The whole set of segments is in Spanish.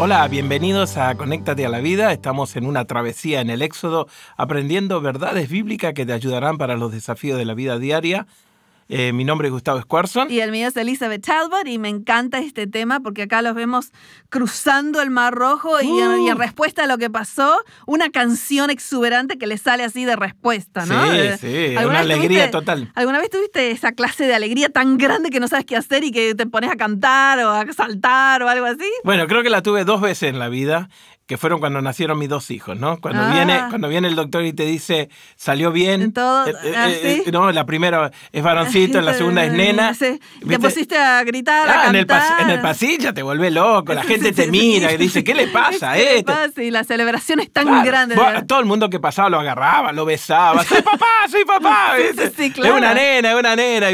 Hola, bienvenidos a Conéctate a la Vida. Estamos en una travesía en el Éxodo, aprendiendo verdades bíblicas que te ayudarán para los desafíos de la vida diaria. Eh, mi nombre es Gustavo Squarson. Y el mío es Elizabeth Talbot y me encanta este tema porque acá los vemos cruzando el Mar Rojo y, Uh. y en respuesta a lo que pasó, una canción exuberante que le sale así de respuesta, ¿no? Sí, Eh, sí, ¿alguna una alegría tuviste- total. ¿Alguna vez tuviste esa clase de alegría tan grande que no sabes qué hacer y que te pones a cantar o a saltar o algo así? Bueno, creo que la tuve dos veces en la vida, que fueron cuando nacieron mis dos hijos, ¿no? Cuando, Ah. viene, cuando viene el doctor y te dice, salió bien. Todo, Eh, eh, ah, eh, no, la primera es varoncito, la segunda es nena. Sí. Te pusiste a gritar, a Ah, en el, en pasillo te vuelve loco, la gente sí, te sí, mira y dice, ¿qué le pasa a ¿Qué le este? pasa? Y la celebración es tan Claro, grande. vos- todo el mundo que pasaba lo agarraba, lo besaba. ¡Soy papá! ¡Soy papá! Es una nena, es una nena.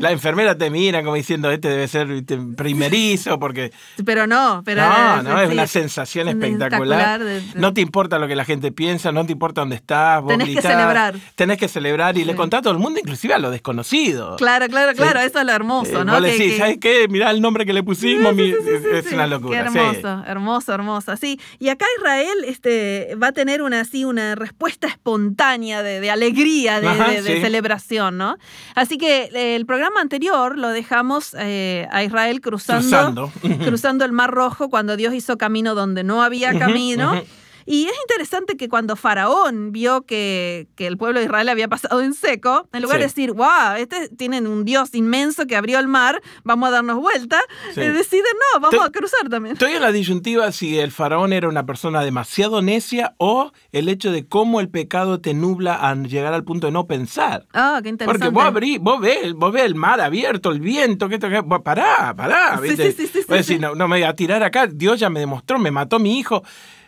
La enfermera te mira como diciendo, este debe ser ¿viste? primerizo porque... Pero no, pero no, no, es una sensación Espectacular espectacular. No te importa lo que la gente piensa, no te importa dónde estás, vos Tenés que celebrar. Tenés que celebrar y le contás a todo el mundo, inclusive a los desconocidos. Claro, claro, Sí. claro, eso es lo hermoso, Eh, ¿no? vos le Que- decís, que- ¿sabes qué? Mirá el nombre que le pusimos, mi- es una locura. Qué hermoso, hermoso, hermoso. Sí. Y acá Israel este, va a tener una, así, una respuesta espontánea de, de alegría, de, Ajá, de- de sí. celebración, ¿no? Así que eh, el programa anterior lo dejamos eh, a Israel cruzando, Cruzando. cruzando el Mar Rojo cuando Dios hizo camino donde no había cammino. Uh-huh. Y es interesante que cuando Faraón vio que, que el pueblo de Israel había pasado en seco, en lugar Sí. de decir, wow, este tienen un Dios inmenso que abrió el mar, vamos a darnos vuelta, Sí. eh, deciden, no, vamos Te- a cruzar también. Estoy en la disyuntiva si el faraón era una persona demasiado necia o el hecho de cómo el pecado te nubla a llegar al punto de no pensar. Ah, qué interesante. Porque vos abrí, vos ves, vos ves el mar abierto, el viento, que esto, que pará, pará. Sí, ¿viste? sí, sí, sí, sí, sí. no, no me voy a tirar acá, Dios ya me demostró, me mató mi hijo.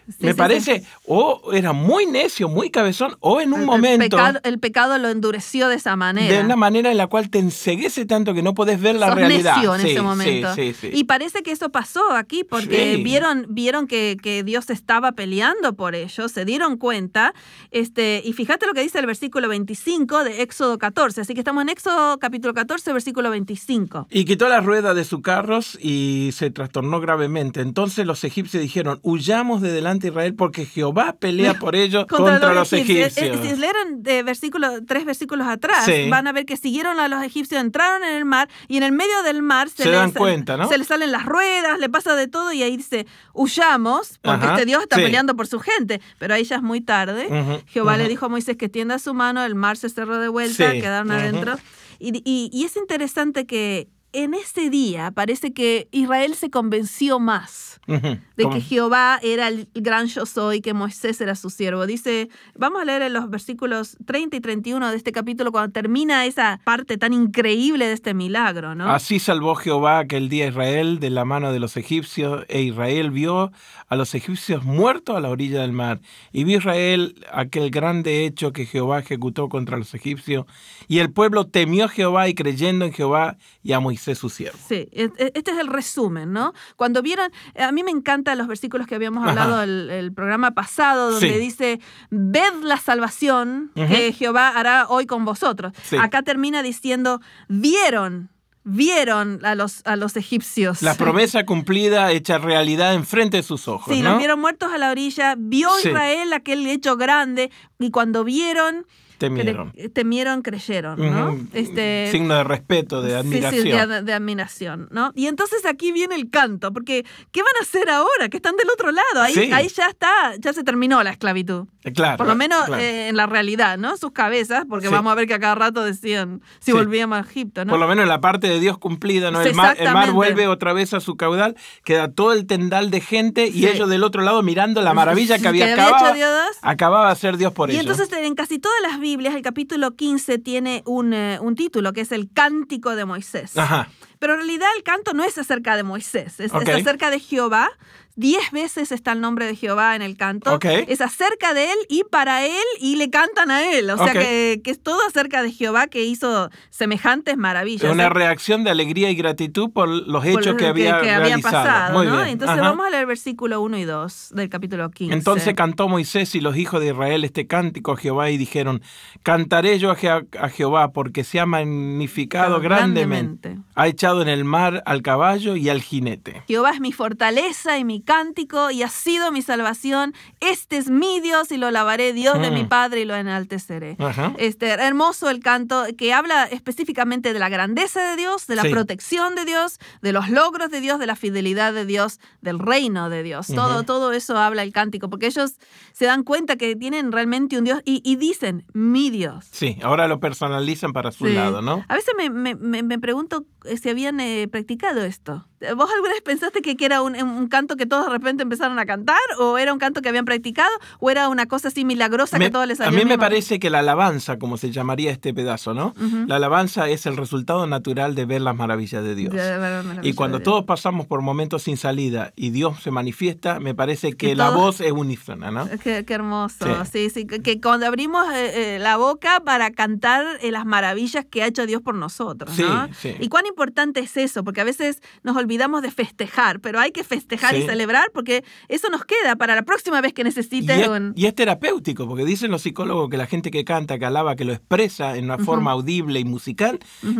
Sí, me sí, parece, sí. o era muy necio, muy cabezón, o en un El- momento El pecado, el pecado lo endureció de esa manera. de una manera en la cual te enseguece tanto que no podés ver la Sos realidad. necio en Sí, ese momento. Y parece que eso pasó aquí porque vieron, vieron que, que Dios estaba peleando por ellos, se dieron cuenta. Este, y fíjate lo que dice el versículo 25 de Éxodo 14. Así que estamos en Éxodo capítulo 14, versículo 25. Y quitó las ruedas de sus carros y se trastornó gravemente. Entonces los egipcios dijeron, huyamos de delante Israel porque Jehová pelea por ellos contra, los egipcios. Eh, Si leyeron de versículo, tres versículos atrás, Sí. van a ver que siguieron a los egipcios, entraron en el mar y en el medio del mar se, Se les, dan cuenta, ¿no? se les salen las ruedas, le pasa de todo y ahí dice, huyamos, porque Ajá, este Dios está sí. peleando por su gente. Pero ahí ya es muy tarde. Jehová le dijo a Moisés que tienda su mano, el mar se cerró de vuelta, Sí, quedaron adentro. Y, y- y es interesante que en ese día parece que Israel se convenció más de ¿Cómo? que Jehová era el gran yo soy, que Moisés era su siervo. Dice, vamos a leer en los versículos 30 y 31 de este capítulo cuando termina esa parte tan increíble de este milagro, ¿no? Así salvó Jehová aquel día a Israel de la mano de los egipcios, e Israel vio a los egipcios muertos a la orilla del mar. Y vio Israel aquel grande hecho que Jehová ejecutó contra los egipcios. Y el pueblo temió a Jehová y creyendo en Jehová y a Moisés su siervo. Sí, e- e- este es el resumen, ¿no? Cuando vieron, a mí me encantan los versículos que habíamos hablado el, el programa pasado, donde Sí. dice, ved la salvación que Jehová hará hoy con vosotros. Sí. Acá termina diciendo, vieron, vieron a los, a los egipcios. La promesa cumplida hecha realidad enfrente de sus ojos. Sí, ¿no? los vieron muertos a la orilla, vio Sí. Israel aquel hecho grande y cuando vieron, Temieron. temieron, creyeron, ¿no? Este, Signo de respeto, de sí, sí, admiración. de, ad- de admiración, ¿no? Y entonces aquí viene el canto, porque ¿qué van a hacer ahora? Que están del otro lado, ahí, Sí. ahí ya está, ya se terminó la esclavitud. Eh, Claro. Por lo menos claro. eh, en la realidad, ¿no? Sus cabezas, porque Sí. vamos a ver que a cada rato decían si volvíamos a Egipto, ¿no? Por lo menos la parte de Dios cumplida, ¿no? El mar, el mar vuelve otra vez a su caudal, queda todo el tendal de gente y ellos del otro lado mirando la maravilla que Que había había acabado. Acababa de hacer Dios por Y ellos. entonces en casi todas las Biblias el capítulo 15 tiene un, eh, un título que es el Cántico de Moisés. Ajá. Pero en realidad el canto no es acerca de Moisés, es, acerca de Jehová Diez veces está el nombre de Jehová en el canto. Ok. Es acerca de él y para él y le cantan a él. O sea Ok. que, que es todo acerca de Jehová que hizo semejantes maravillas. Una reacción de alegría y gratitud por los Por hechos lo que había que realizado. pasado. Muy ¿no? bien. Entonces Ajá. vamos a leer versículo 1 y 2 del capítulo 15. Entonces cantó Moisés y los hijos de Israel este cántico a Jehová y dijeron, cantaré yo a, Je- a Jehová porque se ha magnificado grandemente. Grandemente. Ha echado en el mar al caballo y al jinete. Jehová es mi fortaleza y mi cántico y ha sido mi salvación. Este es mi Dios y lo alabaré, Dios de Mm. mi Padre y lo enalteceré. Ajá. Este, hermoso el canto que habla específicamente de la grandeza de Dios, de la Sí. protección de Dios, de los logros de Dios, de la fidelidad de Dios, del reino de Dios. Todo, todo eso habla el cántico, porque ellos se dan cuenta que tienen realmente un Dios y, y dicen, mi Dios. Sí, ahora lo personalizan para su Sí. lado, ¿no? A veces me, me- me- me pregunto eh, si habían eh, practicado esto. ¿Vos alguna vez pensaste que, que era un, un canto que todos de repente empezaron a cantar? ¿O era un canto que habían practicado? ¿O era una cosa así milagrosa Me- que todos les a salía mí me parece que la alabanza, como se llamaría este pedazo, ¿no? La alabanza es el resultado natural de ver las maravillas de Dios. De maravilla Y cuando Dios. todos pasamos por momentos sin salida y Dios se manifiesta, me parece que la todos- voz es unísona, ¿no? Qué, qué hermoso, Sí. sí, sí, que, que cuando abrimos eh, eh, la boca para cantar eh, las maravillas que ha hecho Dios por nosotros, Sí, ¿no? sí. Y cuán importante es eso, porque a veces nos olvidamos de festejar, pero hay que festejar y celebrar porque eso nos queda para la próxima vez que Y necesites es, un... y es terapéutico, porque dicen los psicólogos que la gente que canta, que alaba, que lo expresa en una forma audible y musical,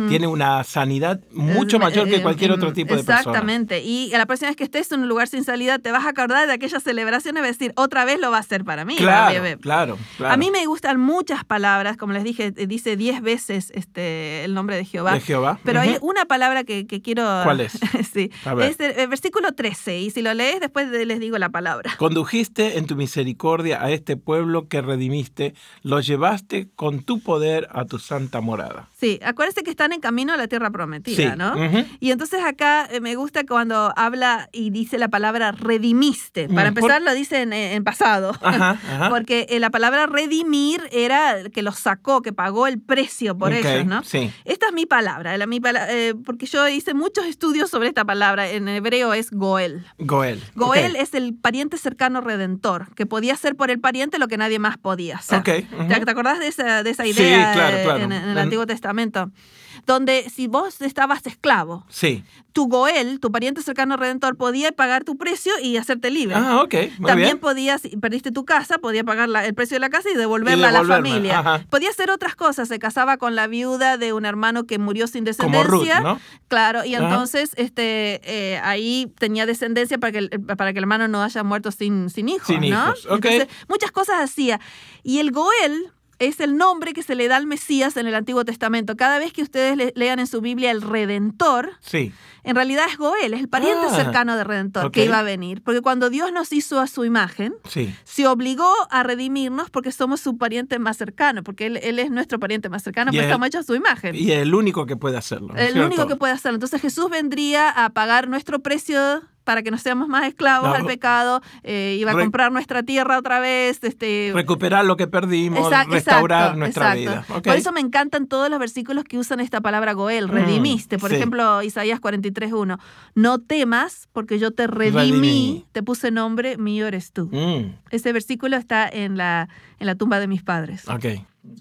tiene una sanidad mucho mayor que eh, cualquier otro tipo de persona. Exactamente. Y a la próxima vez que estés en un lugar sin salida, te vas a acordar de aquella celebración y vas a decir, otra vez lo va a hacer para mí. Claro, bebé". claro, claro. A mí me gustan muchas palabras, como les dije, dice diez veces este, el nombre de Jehová. De Jehová. Pero hay una palabra que, que quiero... ¿Cuál es? sí. Es el, el versículo 13. Y si lo lees, después de- les digo la palabra. Condujiste en tu misericordia a este pueblo que redimiste, lo llevaste con tu poder a tu santa morada. Sí, acuérdense que están en camino a la tierra prometida, Sí, ¿no? Y entonces acá eh, me gusta cuando habla y dice la palabra redimiste. Para Mm, empezar, lo dice en, en pasado. Ajá, ajá. Porque eh, la palabra redimir era que los sacó, que pagó el precio por ellos, ¿no? Sí. Esta es mi palabra, la, mi pala- eh, porque yo hice muchos estudios sobre esta palabra. En hebreo es Goel. Goel. Goel es el pariente cercano redentor, que podía hacer por el pariente lo que nadie más podía hacer. Ok, ujú. ¿Te, te acordás de esa, de esa Sí, idea claro, eh, claro. En, en el Antiguo Testamento? Donde si vos estabas esclavo, Sí. tu Goel, tu pariente cercano redentor, podía pagar tu precio y hacerte libre. Ah, ok. Muy También bien. podías, si perdiste tu casa, podía pagar la- el precio de la casa y devolverla a la familia. ajá. Podía hacer otras cosas. Se casaba con la viuda de un hermano que murió sin Como Ruth, descendencia. ¿no? Claro, y Ajá. entonces este, eh, ahí tenía descendencia para que, el, para que el hermano no haya muerto sin, sin hijos, Sin ¿no? hijos. Entonces, muchas cosas hacía. Y el Goel es el nombre que se le da al Mesías en el Antiguo Testamento. Cada vez que ustedes le- lean en su Biblia el Redentor, Sí. en realidad es Goel, es el pariente Ah, cercano de Redentor que iba a venir. Porque cuando Dios nos hizo a su imagen, Sí. se obligó a redimirnos porque somos su pariente más cercano, porque Él, él es nuestro pariente más cercano, Y porque estamos hechos a su imagen. Y el único que puede hacerlo. ¿no es El cierto? único que puede hacerlo. Entonces Jesús vendría a pagar nuestro precio para que no seamos más esclavos No. al pecado, eh, iba a comprar nuestra tierra otra vez. Este, Recuperar lo que perdimos, Exact- restaurar exacto, nuestra exacto. vida. Ok. Por eso me encantan todos los versículos que usan esta palabra Goel, Mm, redimiste. Por sí. ejemplo, Isaías 43.1. No temas porque yo te redimí, Redimí. te puse nombre, mío eres tú. Mm, Ese versículo está en la, en la tumba de mis padres. ok.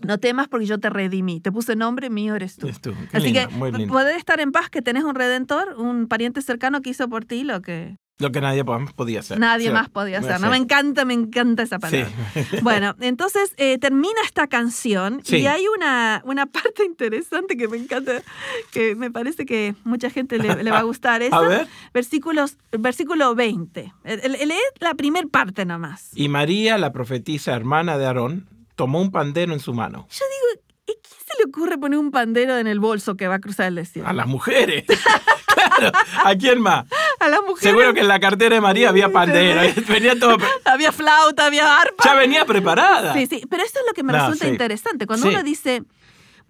No temas porque yo te redimí, te puse nombre, mío eres tú. Tú. Así lindo, que poder estar en paz que tenés un redentor, un pariente cercano que hizo por ti lo que Lo que nadie más podía hacer. nadie Sí. más podía hacer. Sí. No, me encanta, me encanta esa palabra. Sí. Bueno, entonces eh, termina esta canción y hay una, una parte interesante que me encanta, que me parece que mucha gente le, le va a gustar. Es A ver. Versículos, versículo 20. Eh, eh, Lee la primer parte nomás. Y María, la profetisa hermana de Aarón, tomó un pandero en su mano. Yo digo, ¿y quién se le ocurre poner un pandero en el bolso que va a cruzar el desierto? A las mujeres. claro. ¿A quién más? A las mujeres. Seguro que en la cartera de María había pandero. Venía todo. Había flauta, había arpa. Ya venía preparada. Sí, sí, pero esto es lo que me No, resulta sí. interesante. Cuando Sí. uno dice,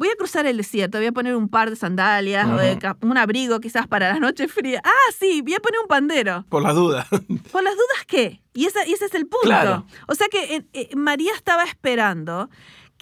voy a cruzar el desierto, voy a poner un par de sandalias, o de un abrigo quizás para las noches frías. Ah, sí, voy a poner un pandero. Por la duda. ¿Por las dudas qué? Y, esa- y ese es el punto. Claro. O sea que eh, eh, María estaba esperando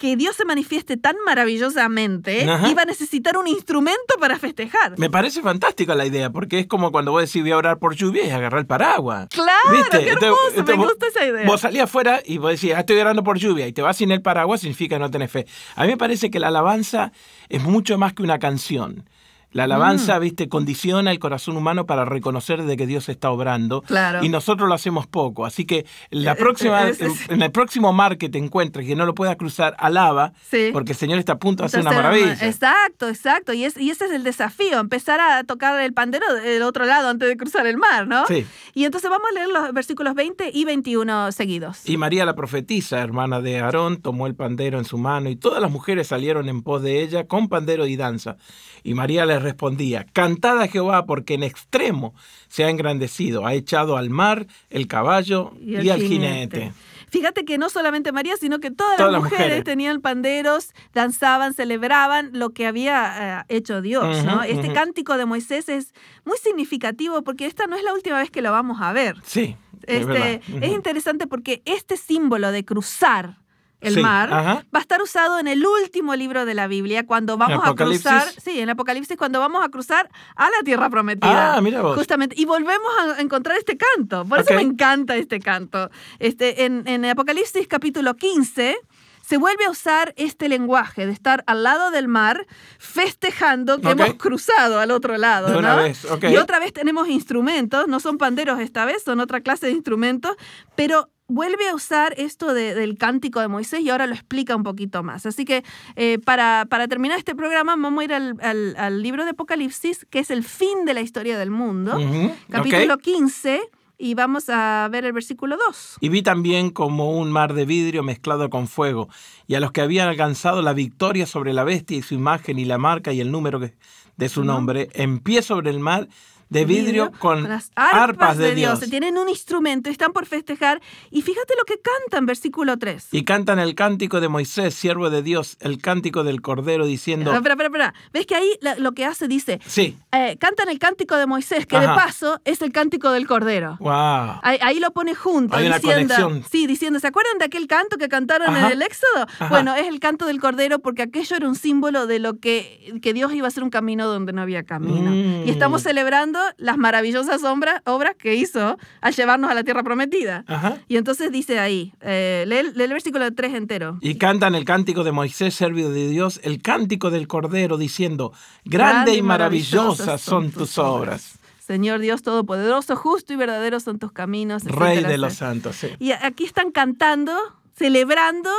que Dios se manifieste tan maravillosamente, Ajá. iba a necesitar un instrumento para festejar. Me parece fantástica la idea, porque es como cuando vos decís voy a orar por lluvia y agarrar el paraguas. Claro, ¿Viste? qué hermoso, entonces me vos- gusta esa idea. Vos salís afuera y vos decís, ah, estoy orando por lluvia, y te vas sin el paraguas, significa no tener fe. A mí me parece que la alabanza es mucho más que una canción. La alabanza, Mm. viste, condiciona el corazón humano para reconocer de que Dios está obrando. Claro. Y nosotros lo hacemos poco. Así que la próxima, es- en el próximo mar que te encuentres que no lo puedas cruzar, alaba, Sí. porque el Señor está a punto de hacer una maravilla. Exacto, exacto. Y, es, y ese es el desafío, empezar a tocar el pandero del otro lado antes de cruzar el mar, ¿no? Sí. Y entonces vamos a leer los versículos 20 y 21 seguidos. Y María la profetisa, hermana de Aarón, tomó el pandero en su mano y todas las mujeres salieron en pos de ella con pandero y danza. Y María les respondía, Cantad a Jehová porque en extremo se ha engrandecido, ha echado al mar el caballo y, al jinete. Fíjate que no solamente María, sino que todas, Todas las mujeres, mujeres. tenían panderos, danzaban, celebraban lo que había eh, hecho Dios. Este cántico de Moisés es muy significativo porque esta no es la última vez que lo vamos a ver. Sí, es Este, es interesante porque este símbolo de cruzar el Sí, mar ajá. va a estar usado en el último libro de la Biblia cuando vamos a cruzar, sí, en Apocalipsis cuando vamos a cruzar a la tierra prometida. Ah, mira vos. Justamente y volvemos a encontrar este canto. Por eso me encanta este canto. Este en, en Apocalipsis capítulo 15 se vuelve a usar este lenguaje de estar al lado del mar festejando que hemos cruzado al otro lado. De una ¿no? vez, ok. Y otra vez tenemos instrumentos, no son panderos esta vez, son otra clase de instrumentos, pero vuelve a usar esto de- del cántico de Moisés y ahora lo explica un poquito más. Así que eh, para, para terminar este programa vamos a ir al, al- al libro de Apocalipsis, que es el fin de la historia del mundo, capítulo ok. 15, y vamos a ver el versículo 2. Y vi también como un mar de vidrio mezclado con fuego, y a los que habían alcanzado la victoria sobre la bestia y su imagen y la marca y el número de Su nombre, en pie sobre el mar de vidrio con, las arpas, de Dios. Tienen un instrumento, están por festejar. Y fíjate lo que cantan, versículo 3. Y cantan el cántico de Moisés, siervo de Dios, el cántico del Cordero, diciendo... Ah, Espera, espera, espera. ¿Ves que ahí lo que hace dice, Sí, eh, cantan el cántico de Moisés, que de Ajá. paso es el cántico del Cordero. wow. Ahí, ahí lo pone junto, Hay una diciendo, conexión. sí, diciendo, ¿se acuerdan de aquel canto que cantaron Ajá. en el Éxodo? Ajá. Bueno, es el canto del Cordero porque aquello era un símbolo de lo que, que Dios iba a hacer un camino donde no había camino. Mm. Y estamos celebrando las maravillosas obras que hizo al llevarnos a la tierra prometida. Ajá. Y entonces dice ahí, eh, lee, el- lee el versículo 3 entero. Y cantan el cántico de Moisés, servido de Dios, el cántico del Cordero, diciendo, grande y maravillosas son tus obras. Señor Dios Todopoderoso, justo y verdadero son tus caminos. Rey etcétera, de los santos, sí. Y aquí están cantando, celebrando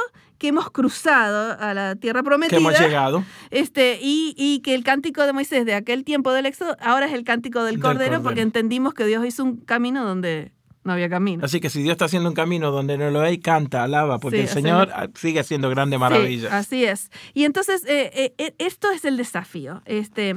que hemos cruzado a la tierra prometida. Que hemos llegado. Este, y, y que el cántico de Moisés de aquel tiempo del Éxodo ahora es el cántico del Del Cordero, porque entendimos que Dios hizo un camino donde no había camino. Así que si Dios está haciendo un camino donde no lo hay, canta, alaba, porque Sí, el Señor es. ah, sigue haciendo grandes Sí, maravillas. así es. Y entonces, eh, eh, eh, esto es el desafío. Este,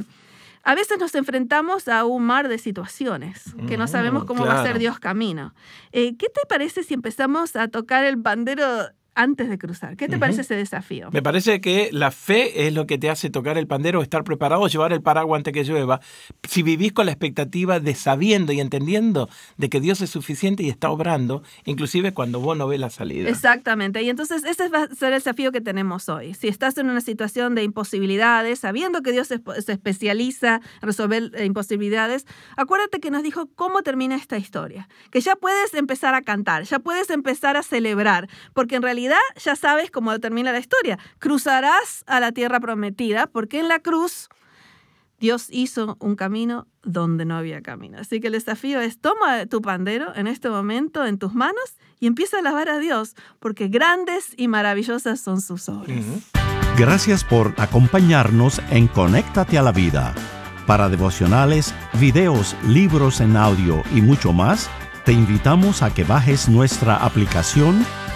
a veces nos enfrentamos a un mar de situaciones que no Ujú, sabemos cómo va a ser. Dios camino. Eh, ¿Qué te parece si empezamos a tocar el bandero antes de cruzar? ¿Qué te Ujú. parece ese desafío? Me parece que la fe es lo que te hace tocar el pandero, estar preparado, llevar el paraguas antes que llueva. Si vivís con la expectativa de sabiendo y entendiendo de que Dios es suficiente y está obrando, inclusive cuando vos no ves la salida. Exactamente. Y entonces ese va a ser el desafío que tenemos hoy. Si estás en una situación de imposibilidades, sabiendo que Dios se, se especializa en resolver eh, imposibilidades, acuérdate que nos dijo cómo termina esta historia. Que ya puedes empezar a cantar, ya puedes empezar a celebrar, porque en realidad ya sabes cómo termina la historia. Cruzarás a la tierra prometida, porque en la cruz Dios hizo un camino donde no había camino. Así que el desafío es toma tu pandero en este momento en tus manos y empieza a alabar a Dios, porque grandes y maravillosas son sus obras. Gracias por acompañarnos en Conéctate a la Vida. Para devocionales, videos, libros en audio y mucho más, te invitamos a que bajes nuestra aplicación